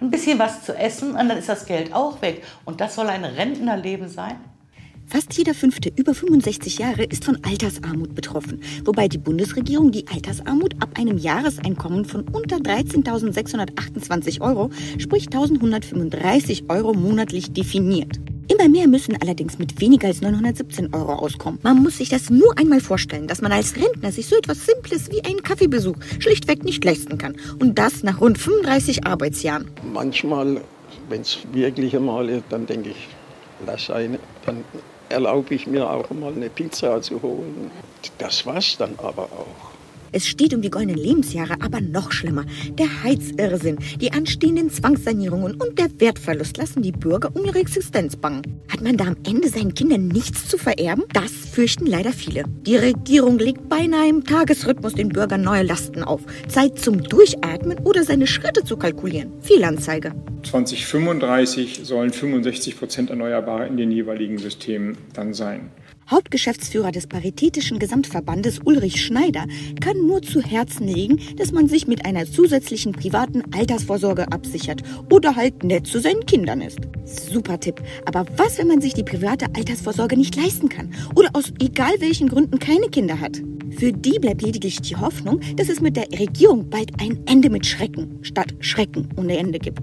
ein bisschen was zu essen und dann ist das Geld auch weg. Und das soll ein Rentnerleben sein? Fast jeder Fünfte über 65 Jahre ist von Altersarmut betroffen, wobei die Bundesregierung die Altersarmut ab einem Jahreseinkommen von unter 13.628 Euro, sprich 1.135 Euro monatlich definiert. Mehr müssen allerdings mit weniger als 917 Euro auskommen. Man muss sich das nur einmal vorstellen, dass man als Rentner sich so etwas Simples wie einen Kaffeebesuch schlichtweg nicht leisten kann. Und das nach rund 35 Arbeitsjahren. Manchmal, wenn es wirklich einmal ist, dann denke ich, lass eine, dann erlaube ich mir auch mal eine Pizza zu holen. Das war's dann aber auch. Es steht um die goldenen Lebensjahre, aber noch schlimmer. Der Heizirrsinn, die anstehenden Zwangssanierungen und der Wertverlust lassen die Bürger um ihre Existenz bangen. Hat man da am Ende seinen Kindern nichts zu vererben? Das fürchten leider viele. Die Regierung legt beinahe im Tagesrhythmus den Bürgern neue Lasten auf. Zeit zum Durchatmen oder seine Schritte zu kalkulieren. Fehlanzeige. 2035 sollen 65 Prozent Erneuerbare in den jeweiligen Systemen dann sein. Hauptgeschäftsführer des Paritätischen Gesamtverbandes Ulrich Schneider kann nur zu Herzen legen, dass man sich mit einer zusätzlichen privaten Altersvorsorge absichert oder halt nett zu seinen Kindern ist. Super Tipp. Aber was, wenn man sich die private Altersvorsorge nicht leisten kann oder aus egal welchen Gründen keine Kinder hat? Für die bleibt lediglich die Hoffnung, dass es mit der Regierung bald ein Ende mit Schrecken statt Schrecken ohne Ende gibt.